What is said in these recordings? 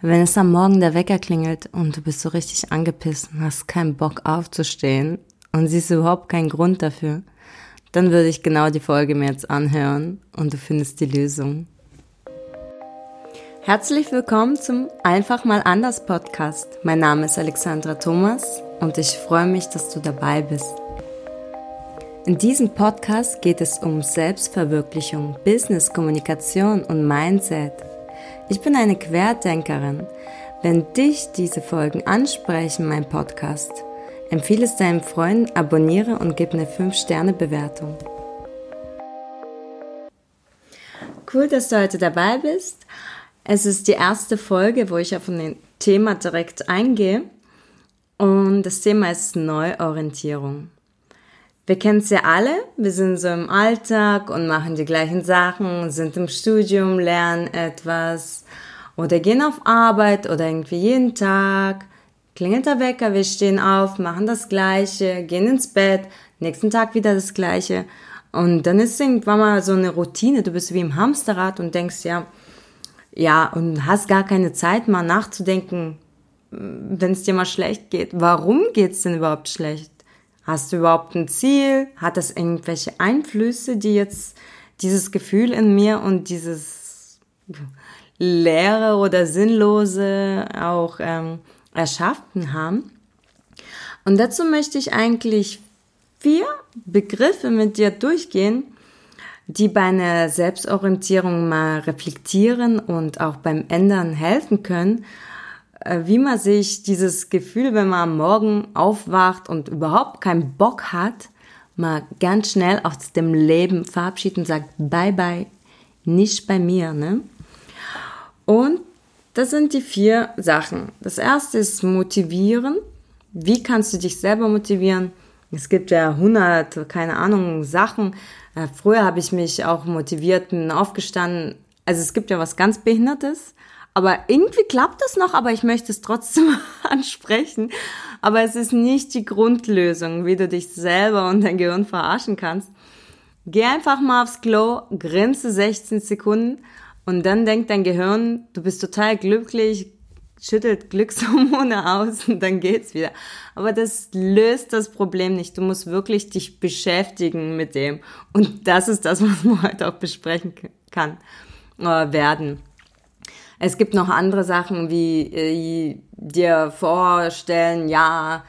Wenn es am Morgen der Wecker klingelt und du bist so richtig angepisst und hast keinen Bock aufzustehen und siehst überhaupt keinen Grund dafür, dann würde ich genau die Folge mir jetzt anhören und du findest die Lösung. Herzlich willkommen zum Einfach mal anders Podcast. Mein Name ist Alexandra Thomas und ich freue mich, dass du dabei bist. In diesem Podcast geht es um Selbstverwirklichung, Business, Kommunikation und Mindset – ich bin eine Querdenkerin. Wenn dich diese Folgen ansprechen, mein Podcast, empfehle es deinem Freund, abonniere und gib eine 5-Sterne-Bewertung. Cool, dass du heute dabei bist. Es ist die erste Folge, wo ich auf ein Thema direkt eingehe. Und das Thema ist Neuorientierung. Wir kennen es ja alle. Wir sind so im Alltag und machen die gleichen Sachen, sind im Studium, lernen etwas oder gehen auf Arbeit oder irgendwie jeden Tag. Klingelt der Wecker, wir stehen auf, machen das Gleiche, gehen ins Bett, nächsten Tag wieder das Gleiche. Und dann ist irgendwann mal so eine Routine. Du bist wie im Hamsterrad und denkst ja, ja, und hast gar keine Zeit mal nachzudenken, wenn es dir mal schlecht geht. Warum geht's denn überhaupt schlecht? Hast du überhaupt ein Ziel? Hat das irgendwelche Einflüsse, die jetzt dieses Gefühl in mir und dieses leere oder sinnlose auch ähm, erschaffen haben? Und dazu möchte ich eigentlich vier Begriffe mit dir durchgehen, die bei einer Selbstorientierung mal reflektieren und auch beim Ändern helfen können wie man sich dieses Gefühl, wenn man am Morgen aufwacht und überhaupt keinen Bock hat, mal ganz schnell aus dem Leben verabschiedet und sagt, bye bye, nicht bei mir, ne? Und das sind die vier Sachen. Das erste ist motivieren. Wie kannst du dich selber motivieren? Es gibt ja hundert, keine Ahnung, Sachen. Äh, früher habe ich mich auch motiviert, bin aufgestanden. Also es gibt ja was ganz Behindertes. Aber irgendwie klappt es noch, aber ich möchte es trotzdem ansprechen. Aber es ist nicht die Grundlösung, wie du dich selber und dein Gehirn verarschen kannst. Geh einfach mal aufs Klo, grinse 16 Sekunden und dann denkt dein Gehirn, du bist total glücklich, schüttelt Glückshormone aus und dann geht's wieder. Aber das löst das Problem nicht. Du musst wirklich dich beschäftigen mit dem. Und das ist das, was man heute auch besprechen kann, äh, werden. Es gibt noch andere Sachen wie äh, dir vorstellen, ja,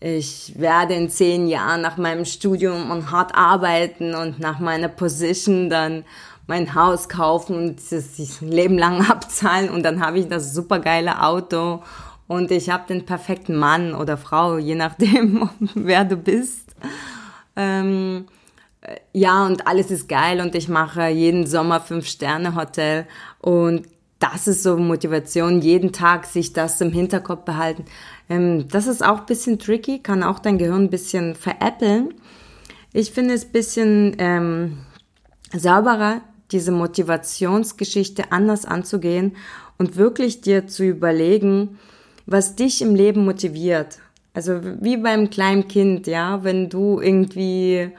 ich werde in zehn Jahren nach meinem Studium und hart arbeiten und nach meiner Position dann mein Haus kaufen und das Leben lang abzahlen und dann habe ich das supergeile Auto und ich habe den perfekten Mann oder Frau, je nachdem, wer du bist. Ähm, ja, und alles ist geil und ich mache jeden Sommer fünf Sterne Hotel und das ist so Motivation, jeden Tag sich das im Hinterkopf behalten. Ähm, das ist auch bisschen tricky, kann auch dein Gehirn ein bisschen veräppeln. Ich finde es bisschen ähm, sauberer, diese Motivationsgeschichte anders anzugehen und wirklich dir zu überlegen, was dich im Leben motiviert. Also wie beim kleinen Kind, ja, wenn du irgendwie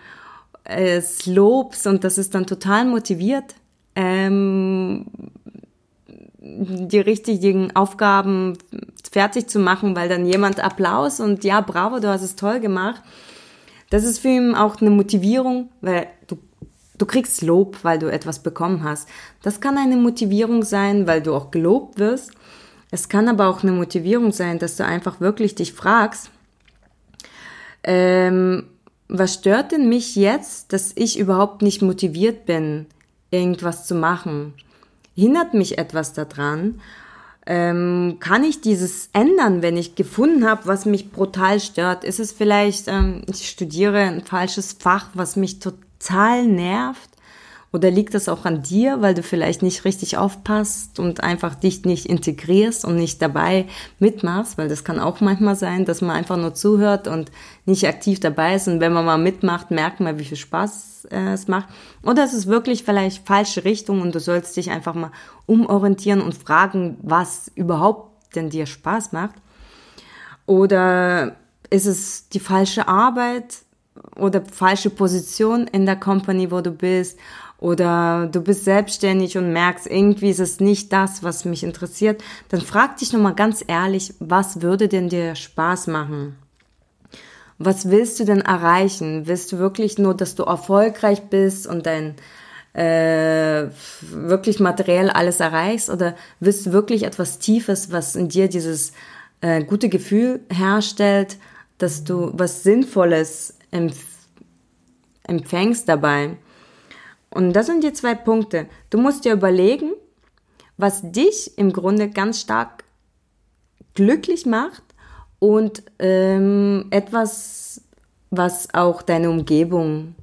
es lobst und das ist dann total motiviert, ähm, die richtigen Aufgaben fertig zu machen, weil dann jemand Applaus und ja, bravo, du hast es toll gemacht. Das ist für ihn auch eine Motivierung, weil du, du kriegst Lob, weil du etwas bekommen hast. Das kann eine Motivierung sein, weil du auch gelobt wirst. Es kann aber auch eine Motivierung sein, dass du einfach wirklich dich fragst, ähm, was stört denn mich jetzt, dass ich überhaupt nicht motiviert bin, irgendwas zu machen? Hindert mich etwas daran? Ähm, kann ich dieses ändern, wenn ich gefunden habe, was mich brutal stört? Ist es vielleicht, ähm, ich studiere ein falsches Fach, was mich total nervt? Oder liegt das auch an dir, weil du vielleicht nicht richtig aufpasst und einfach dich nicht integrierst und nicht dabei mitmachst? Weil das kann auch manchmal sein, dass man einfach nur zuhört und nicht aktiv dabei ist. Und wenn man mal mitmacht, merkt man, wie viel Spaß äh, es macht. Oder es ist wirklich vielleicht falsche Richtung und du sollst dich einfach mal umorientieren und fragen, was überhaupt denn dir Spaß macht. Oder ist es die falsche Arbeit? Oder falsche Position in der Company, wo du bist oder du bist selbstständig und merkst, irgendwie ist es nicht das, was mich interessiert, dann frag dich nochmal ganz ehrlich, was würde denn dir Spaß machen? Was willst du denn erreichen? Willst du wirklich nur, dass du erfolgreich bist und dein äh, wirklich materiell alles erreichst oder willst du wirklich etwas Tiefes, was in dir dieses äh, gute Gefühl herstellt, dass du was Sinnvolles empfängst dabei? Und das sind die zwei Punkte. Du musst dir überlegen, was dich im Grunde ganz stark glücklich macht und ähm, etwas, was auch deine Umgebung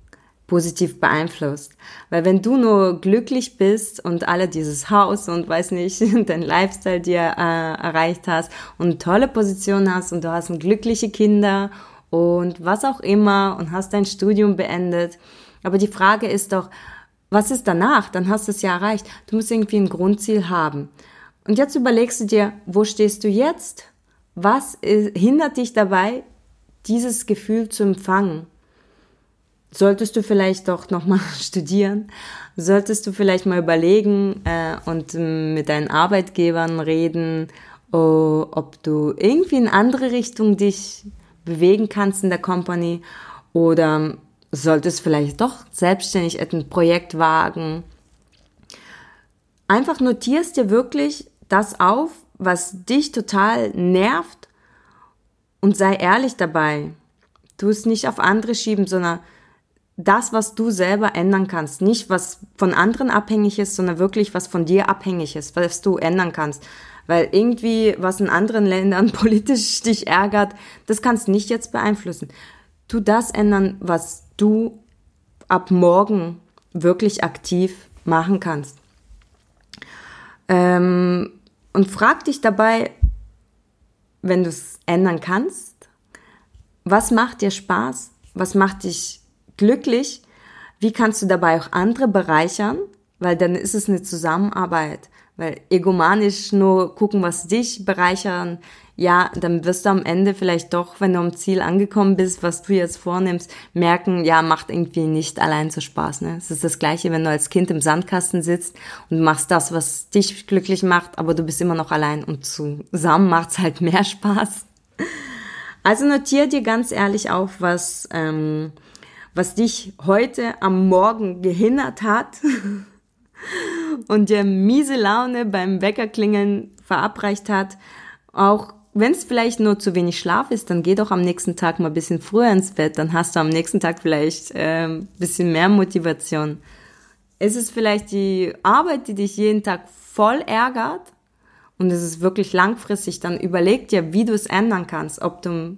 positiv beeinflusst. Weil wenn du nur glücklich bist und alle dieses Haus und weiß nicht, dein Lifestyle dir äh, erreicht hast und tolle Position hast und du hast glückliche Kinder und was auch immer und hast dein Studium beendet. Aber die Frage ist doch, was ist danach? Dann hast du es ja erreicht. Du musst irgendwie ein Grundziel haben. Und jetzt überlegst du dir, wo stehst du jetzt? Was ist, hindert dich dabei, dieses Gefühl zu empfangen? solltest du vielleicht doch nochmal studieren? Solltest du vielleicht mal überlegen äh, und ähm, mit deinen Arbeitgebern reden, oh, ob du irgendwie in andere Richtung dich bewegen kannst in der Company oder solltest vielleicht doch selbstständig ein Projekt wagen. Einfach notierst dir wirklich das auf, was dich total nervt und sei ehrlich dabei. Tu es nicht auf andere schieben, sondern das, was du selber ändern kannst. Nicht, was von anderen abhängig ist, sondern wirklich, was von dir abhängig ist, was du ändern kannst. Weil irgendwie, was in anderen Ländern politisch dich ärgert, das kannst du nicht jetzt beeinflussen. Tu das ändern, was du ab morgen wirklich aktiv machen kannst. Ähm, und frag dich dabei, wenn du es ändern kannst, was macht dir Spaß? Was macht dich glücklich, wie kannst du dabei auch andere bereichern, weil dann ist es eine Zusammenarbeit. Weil egomanisch nur gucken, was dich bereichern, ja, dann wirst du am Ende vielleicht doch, wenn du am Ziel angekommen bist, was du jetzt vornimmst, merken, ja, macht irgendwie nicht allein so Spaß. Ne? Es ist das Gleiche, wenn du als Kind im Sandkasten sitzt und machst das, was dich glücklich macht, aber du bist immer noch allein und zusammen macht's halt mehr Spaß. Also notier dir ganz ehrlich auf, was ähm, was dich heute am Morgen gehindert hat und dir miese Laune beim Weckerklingeln verabreicht hat, auch wenn es vielleicht nur zu wenig Schlaf ist, dann geh doch am nächsten Tag mal bisschen früher ins Bett, dann hast du am nächsten Tag vielleicht äh, bisschen mehr Motivation. Es ist vielleicht die Arbeit, die dich jeden Tag voll ärgert und es ist wirklich langfristig, dann überleg dir, wie du es ändern kannst, ob du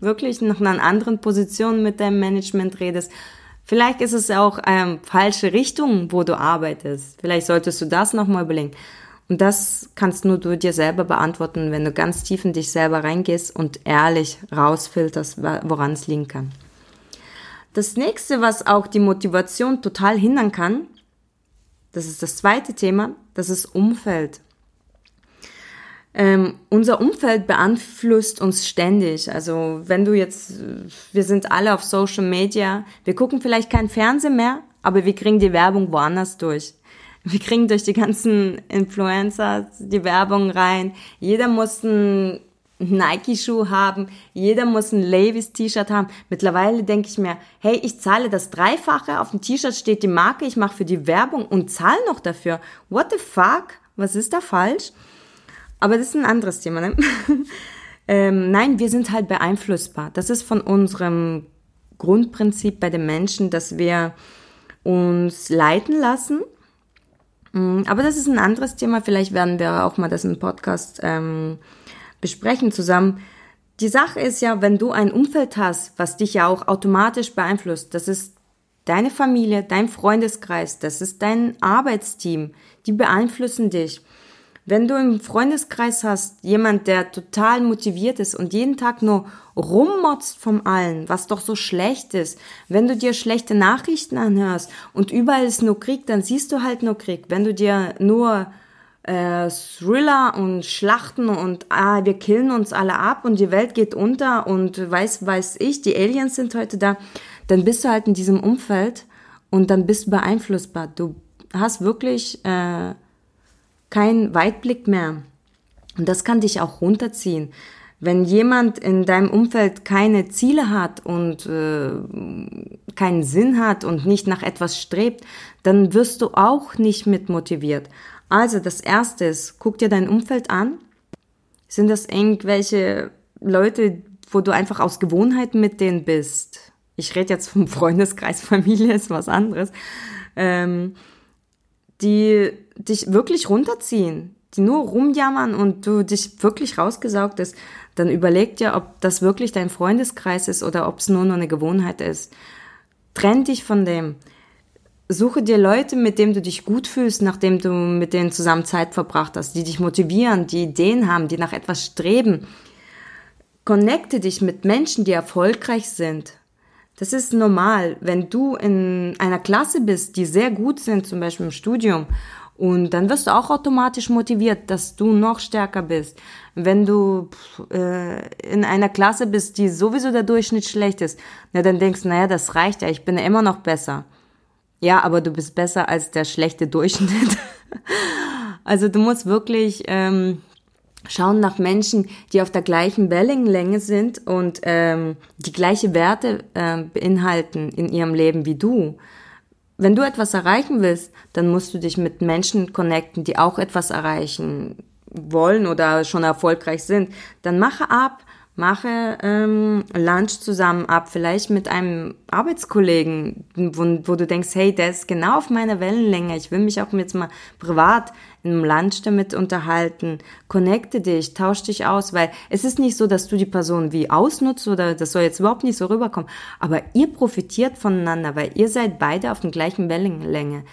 wirklich nach einer anderen Position mit deinem Management redest. Vielleicht ist es auch ähm, falsche Richtung, wo du arbeitest. Vielleicht solltest du das nochmal überlegen. Und das kannst nur du dir selber beantworten, wenn du ganz tief in dich selber reingehst und ehrlich rausfilterst, woran es liegen kann. Das nächste, was auch die Motivation total hindern kann, das ist das zweite Thema, das ist Umfeld. Ähm, unser Umfeld beeinflusst uns ständig. Also wenn du jetzt, wir sind alle auf Social Media, wir gucken vielleicht kein Fernsehen mehr, aber wir kriegen die Werbung woanders durch. Wir kriegen durch die ganzen Influencer die Werbung rein. Jeder muss einen Nike-Schuh haben, jeder muss ein Levi's-T-Shirt haben. Mittlerweile denke ich mir, hey, ich zahle das Dreifache, auf dem T-Shirt steht die Marke, ich mache für die Werbung und zahle noch dafür. What the fuck? Was ist da falsch? Aber das ist ein anderes Thema. Ne? ähm, nein, wir sind halt beeinflussbar. Das ist von unserem Grundprinzip bei den Menschen, dass wir uns leiten lassen. Mm, aber das ist ein anderes Thema. Vielleicht werden wir auch mal das im Podcast ähm, besprechen zusammen. Die Sache ist ja, wenn du ein Umfeld hast, was dich ja auch automatisch beeinflusst, das ist deine Familie, dein Freundeskreis, das ist dein Arbeitsteam, die beeinflussen dich. Wenn du im Freundeskreis hast, jemand, der total motiviert ist und jeden Tag nur rummotzt vom allen, was doch so schlecht ist, wenn du dir schlechte Nachrichten anhörst und überall ist nur Krieg, dann siehst du halt nur Krieg. Wenn du dir nur äh, Thriller und Schlachten und ah, wir killen uns alle ab und die Welt geht unter und weiß, weiß ich, die Aliens sind heute da, dann bist du halt in diesem Umfeld und dann bist du beeinflussbar. Du hast wirklich äh, keinen Weitblick mehr. Und das kann dich auch runterziehen. Wenn jemand in deinem Umfeld keine Ziele hat und äh, keinen Sinn hat und nicht nach etwas strebt, dann wirst du auch nicht mit motiviert. Also das Erste ist, guck dir dein Umfeld an. Sind das irgendwelche Leute, wo du einfach aus Gewohnheit mit denen bist? Ich rede jetzt vom Freundeskreis, Familie ist was anderes. Ähm, die dich wirklich runterziehen, die nur rumjammern und du dich wirklich rausgesaugt ist, dann überleg dir, ob das wirklich dein Freundeskreis ist oder ob es nur noch eine Gewohnheit ist. Trenn dich von dem. Suche dir Leute, mit denen du dich gut fühlst, nachdem du mit denen zusammen Zeit verbracht hast, die dich motivieren, die Ideen haben, die nach etwas streben. Connecte dich mit Menschen, die erfolgreich sind. Das ist normal, wenn du in einer Klasse bist, die sehr gut sind, zum Beispiel im Studium, und dann wirst du auch automatisch motiviert, dass du noch stärker bist. Wenn du äh, in einer Klasse bist, die sowieso der Durchschnitt schlecht ist, na, dann denkst du, naja, das reicht ja, ich bin ja immer noch besser. Ja, aber du bist besser als der schlechte Durchschnitt. also du musst wirklich ähm, schauen nach Menschen, die auf der gleichen Wellenlänge sind und ähm, die gleiche Werte äh, beinhalten in ihrem Leben wie du. Wenn du etwas erreichen willst, dann musst du dich mit Menschen connecten, die auch etwas erreichen wollen oder schon erfolgreich sind. Dann mache ab, mache ähm, Lunch zusammen ab, vielleicht mit einem Arbeitskollegen, wo, wo du denkst, hey, der ist genau auf meiner Wellenlänge, ich will mich auch jetzt mal privat im Lunch damit unterhalten, connecte dich, tausch dich aus, weil es ist nicht so, dass du die Person wie ausnutzt oder das soll jetzt überhaupt nicht so rüberkommen, aber ihr profitiert voneinander, weil ihr seid beide auf der gleichen Wellenlänge.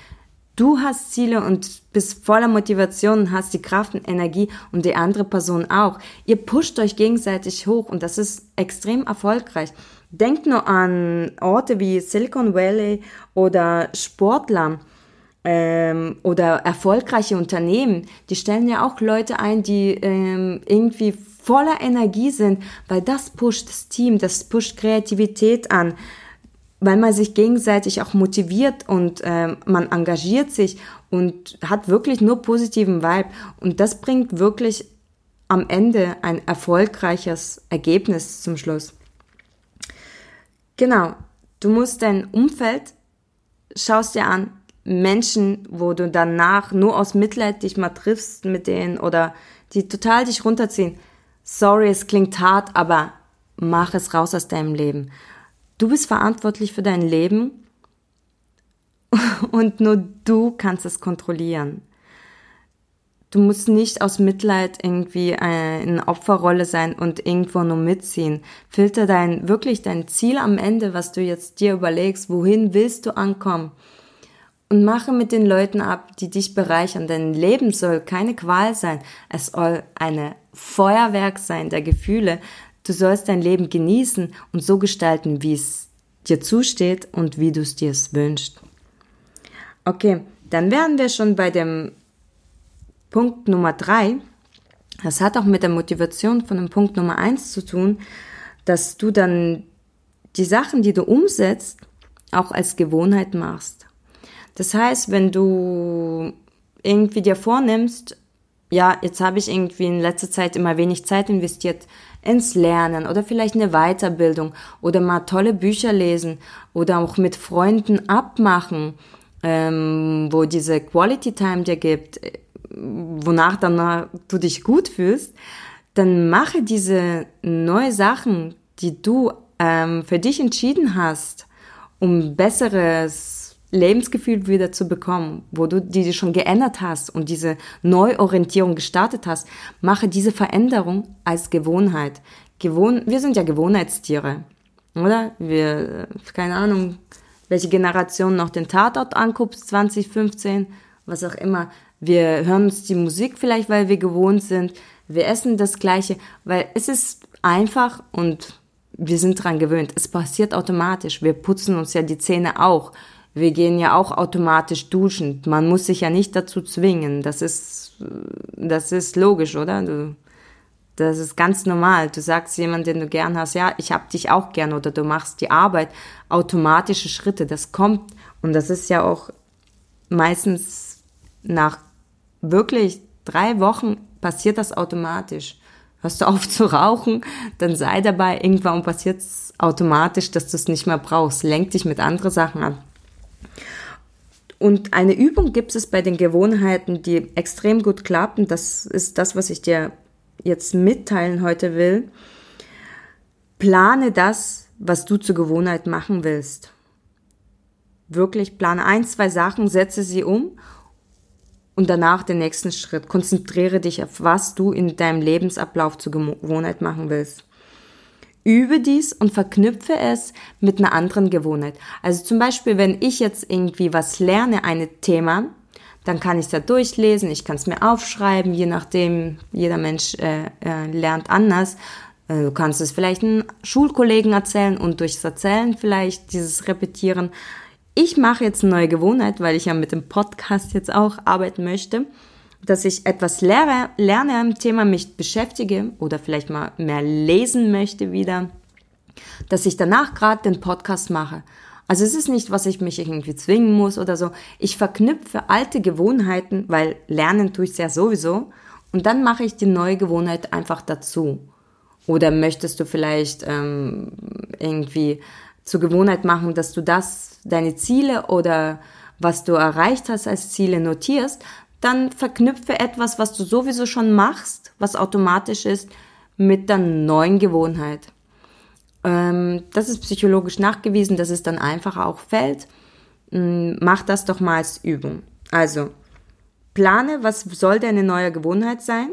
Du hast Ziele und bist voller Motivation und hast die Kraft und Energie und die andere Person auch. Ihr pusht euch gegenseitig hoch und das ist extrem erfolgreich. Denkt nur an Orte wie Silicon Valley oder Sportler ähm, oder erfolgreiche Unternehmen. Die stellen ja auch Leute ein, die ähm, irgendwie voller Energie sind, weil das pusht das Team, das pusht Kreativität an weil man sich gegenseitig auch motiviert und äh, man engagiert sich und hat wirklich nur positiven Vibe. Und das bringt wirklich am Ende ein erfolgreiches Ergebnis zum Schluss. Genau, du musst dein Umfeld, schaust dir an, Menschen, wo du danach nur aus Mitleid dich mal triffst mit denen oder die total dich runterziehen. Sorry, es klingt hart, aber mach es raus aus deinem Leben. Du bist verantwortlich für dein Leben und nur du kannst es kontrollieren. Du musst nicht aus Mitleid irgendwie eine Opferrolle sein und irgendwo nur mitziehen. Filter dein, wirklich dein Ziel am Ende, was du jetzt dir überlegst, wohin willst du ankommen? Und mache mit den Leuten ab, die dich bereichern. Dein Leben soll keine Qual sein. Es soll eine Feuerwerk sein der Gefühle, Du sollst dein Leben genießen und so gestalten, wie es dir zusteht und wie du es dir wünschst. Okay, dann wären wir schon bei dem Punkt Nummer drei. Das hat auch mit der Motivation von dem Punkt Nummer eins zu tun, dass du dann die Sachen, die du umsetzt, auch als Gewohnheit machst. Das heißt, wenn du irgendwie dir vornimmst, ja, jetzt habe ich irgendwie in letzter Zeit immer wenig Zeit investiert ins Lernen oder vielleicht eine Weiterbildung oder mal tolle Bücher lesen oder auch mit Freunden abmachen, ähm, wo diese Quality Time dir gibt, äh, wonach dann du dich gut fühlst, dann mache diese neue Sachen, die du ähm, für dich entschieden hast, um besseres Lebensgefühl wieder zu bekommen, wo du die schon geändert hast und diese Neuorientierung gestartet hast, mache diese Veränderung als Gewohnheit. Gewohn wir sind ja Gewohnheitstiere, oder? Wir, keine Ahnung, welche Generation noch den Tatort anguckt, 2015, was auch immer. Wir hören uns die Musik vielleicht, weil wir gewohnt sind. Wir essen das Gleiche, weil es ist einfach und wir sind dran gewöhnt. Es passiert automatisch. Wir putzen uns ja die Zähne auch wir gehen ja auch automatisch duschen. Man muss sich ja nicht dazu zwingen. Das ist, das ist logisch, oder? Du, Das ist ganz normal. Du sagst jemand, den du gern hast, ja, ich hab dich auch gern oder du machst die Arbeit. Automatische Schritte, das kommt. Und das ist ja auch meistens nach wirklich drei Wochen passiert das automatisch. Hörst du auf zu rauchen, dann sei dabei, irgendwann passiert es automatisch, dass du es nicht mehr brauchst. Lenk dich mit anderen Sachen an. Und eine Übung gibt es bei den Gewohnheiten, die extrem gut klappt. Und das ist das, was ich dir jetzt mitteilen heute will. Plane das, was du zur Gewohnheit machen willst. Wirklich plane ein, zwei Sachen, setze sie um und danach den nächsten Schritt. Konzentriere dich auf, was du in deinem Lebensablauf zur Gewohnheit machen willst. Übe dies und verknüpfe es mit einer anderen Gewohnheit. Also zum Beispiel, wenn ich jetzt irgendwie was lerne, ein Thema, dann kann ich es da durchlesen, ich kann es mir aufschreiben, je nachdem, jeder Mensch äh, äh, lernt anders. Äh, du kannst es vielleicht einem Schulkollegen erzählen und durchs Erzählen vielleicht dieses Repetieren ich mache jetzt eine neue Gewohnheit, weil ich ja mit dem Podcast jetzt auch arbeiten möchte, dass ich etwas lehre, lerne im Thema, mich beschäftige oder vielleicht mal mehr lesen möchte wieder, dass ich danach gerade den Podcast mache. Also es ist nicht, was ich mich irgendwie zwingen muss oder so. Ich verknüpfe alte Gewohnheiten, weil lernen tue ich ja sowieso. Und dann mache ich die neue Gewohnheit einfach dazu. Oder möchtest du vielleicht ähm, irgendwie zur Gewohnheit machen, dass du das, deine Ziele oder was du erreicht hast als Ziele notierst, dann verknüpfe etwas, was du sowieso schon machst, was automatisch ist, mit der neuen Gewohnheit. Ähm, das ist psychologisch nachgewiesen, dass es dann einfacher auch fällt. Ähm, mach das doch mal als Übung. Also, plane, was soll deine neue Gewohnheit sein?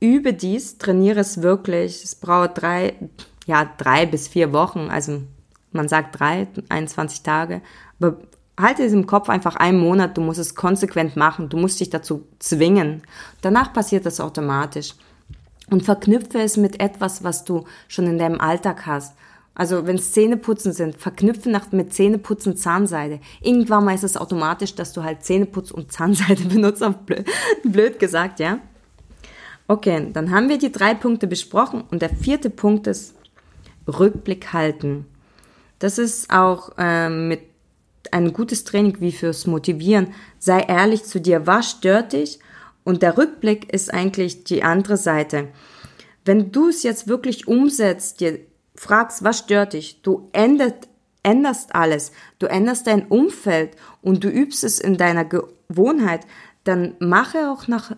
Übe dies, trainiere es wirklich. Es braucht drei, ja, drei bis vier Wochen, also man sagt drei, 21 Tage, aber halte es im Kopf einfach einen Monat, du musst es konsequent machen, du musst dich dazu zwingen. Danach passiert das automatisch. Und verknüpfe es mit etwas, was du schon in deinem Alltag hast. Also wenn es Zähneputzen sind, verknüpfe nach, mit Zähneputzen Zahnseide. Irgendwann mal ist es automatisch, dass du halt Zähneputz und Zahnseide benutzt, blöd, blöd gesagt, ja. Okay, dann haben wir die drei Punkte besprochen und der vierte Punkt ist Rückblick halten. Das ist auch ähm, mit ein gutes Training wie fürs Motivieren. Sei ehrlich zu dir, was stört dich? Und der Rückblick ist eigentlich die andere Seite. Wenn du es jetzt wirklich umsetzt, dir fragst, was stört dich, du ändert, änderst alles, du änderst dein Umfeld und du übst es in deiner Gewohnheit, dann mache auch nach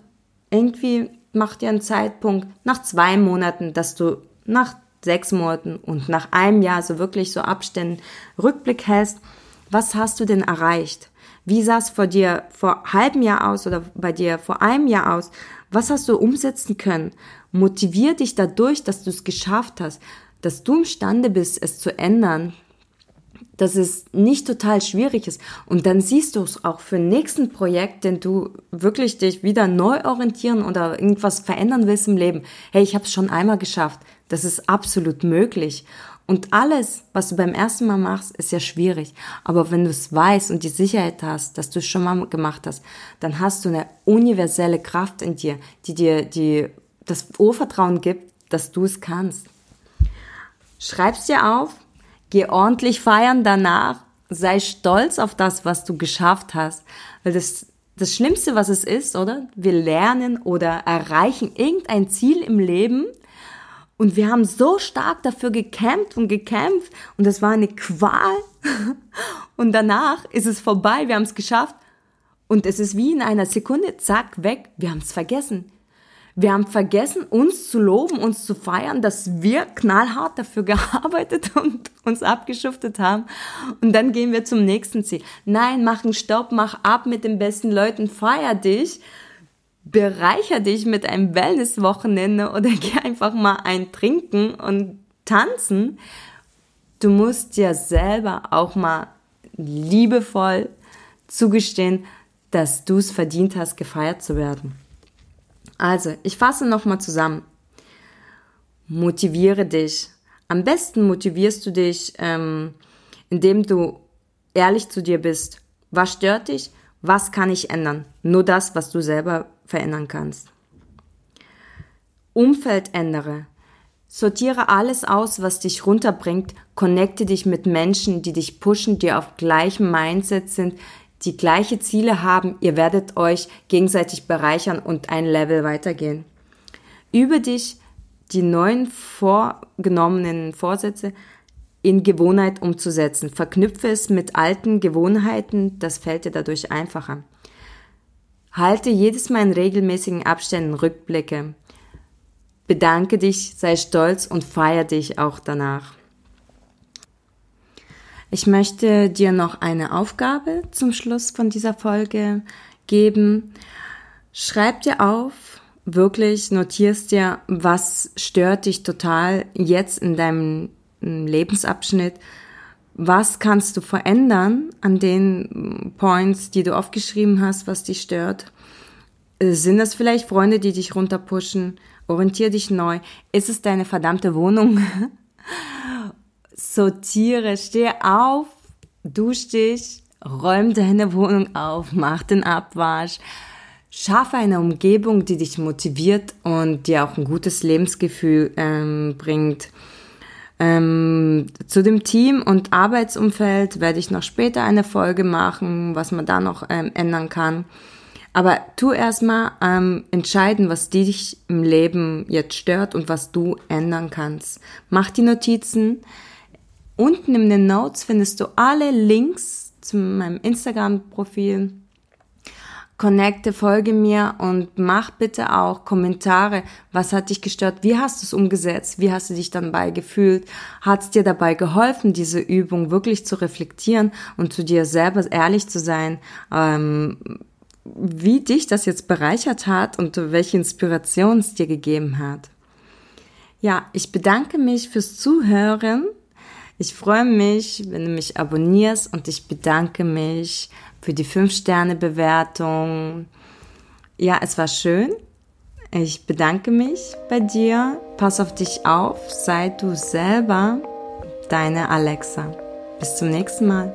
irgendwie, mach dir einen Zeitpunkt nach zwei Monaten, dass du nach sechs Monaten und nach einem Jahr so wirklich so Abständen Rückblick hältst, was hast du denn erreicht? Wie sah es vor dir vor halbem Jahr aus oder bei dir vor einem Jahr aus? Was hast du umsetzen können? Motivier dich dadurch, dass du es geschafft hast, dass du imstande bist, es zu ändern, dass es nicht total schwierig ist. Und dann siehst du es auch für den nächsten Projekt, den du wirklich dich wieder neu orientieren oder irgendwas verändern willst im Leben. Hey, ich habe es schon einmal geschafft. Das ist absolut möglich. Und alles, was du beim ersten Mal machst, ist ja schwierig. Aber wenn du es weißt und die Sicherheit hast, dass du es schon mal gemacht hast, dann hast du eine universelle Kraft in dir, die dir die, das Urvertrauen gibt, dass du es kannst. Schreib's dir auf, geh ordentlich feiern danach, sei stolz auf das, was du geschafft hast. Weil das, das Schlimmste, was es ist, oder? Wir lernen oder erreichen irgendein Ziel im Leben, und wir haben so stark dafür gekämpft und gekämpft und das war eine Qual. Und danach ist es vorbei, wir haben es geschafft. Und es ist wie in einer Sekunde, zack, weg, wir haben es vergessen. Wir haben vergessen, uns zu loben, uns zu feiern, dass wir knallhart dafür gearbeitet und uns abgeschuftet haben. Und dann gehen wir zum nächsten Ziel. Nein, mach einen Stopp, mach ab mit den besten Leuten, feier dich bereicher dich mit einem Wellnesswochenende oder geh einfach mal ein Trinken und tanzen. Du musst dir selber auch mal liebevoll zugestehen, dass du es verdient hast, gefeiert zu werden. Also, ich fasse nochmal zusammen. Motiviere dich. Am besten motivierst du dich, ähm, indem du ehrlich zu dir bist. Was stört dich? Was kann ich ändern? Nur das, was du selber verändern kannst. Umfeld ändere. Sortiere alles aus, was dich runterbringt. Connecte dich mit Menschen, die dich pushen, die auf gleichem Mindset sind, die gleiche Ziele haben. Ihr werdet euch gegenseitig bereichern und ein Level weitergehen. Übe dich, die neuen vorgenommenen Vorsätze in Gewohnheit umzusetzen. Verknüpfe es mit alten Gewohnheiten, das fällt dir dadurch einfacher. Halte jedes Mal in regelmäßigen Abständen Rückblicke. Bedanke dich, sei stolz und feier dich auch danach. Ich möchte dir noch eine Aufgabe zum Schluss von dieser Folge geben. Schreib dir auf, wirklich notierst dir, was stört dich total jetzt in deinem Lebensabschnitt. Was kannst du verändern an den Points, die du aufgeschrieben hast, was dich stört? Sind das vielleicht Freunde, die dich runterpushen? Orientier dich neu. Ist es deine verdammte Wohnung? Sortiere, steh auf, dusch dich, räum deine Wohnung auf, mach den Abwasch. Schaffe eine Umgebung, die dich motiviert und dir auch ein gutes Lebensgefühl ähm, bringt. Ähm, zu dem Team und Arbeitsumfeld werde ich noch später eine Folge machen, was man da noch ähm, ändern kann. Aber tu erstmal ähm, entscheiden, was dich im Leben jetzt stört und was du ändern kannst. Mach die Notizen. Unten in den Notes findest du alle Links zu meinem Instagram-Profil. Connecte, folge mir und mach bitte auch Kommentare. Was hat dich gestört? Wie hast du es umgesetzt? Wie hast du dich dabei gefühlt? Hat es dir dabei geholfen, diese Übung wirklich zu reflektieren und zu dir selber ehrlich zu sein? Ähm, wie dich das jetzt bereichert hat und welche Inspiration es dir gegeben hat. Ja, ich bedanke mich fürs Zuhören. Ich freue mich, wenn du mich abonnierst und ich bedanke mich für die 5-Sterne-Bewertung. Ja, es war schön. Ich bedanke mich bei dir. Pass auf dich auf. Sei du selber deine Alexa. Bis zum nächsten Mal.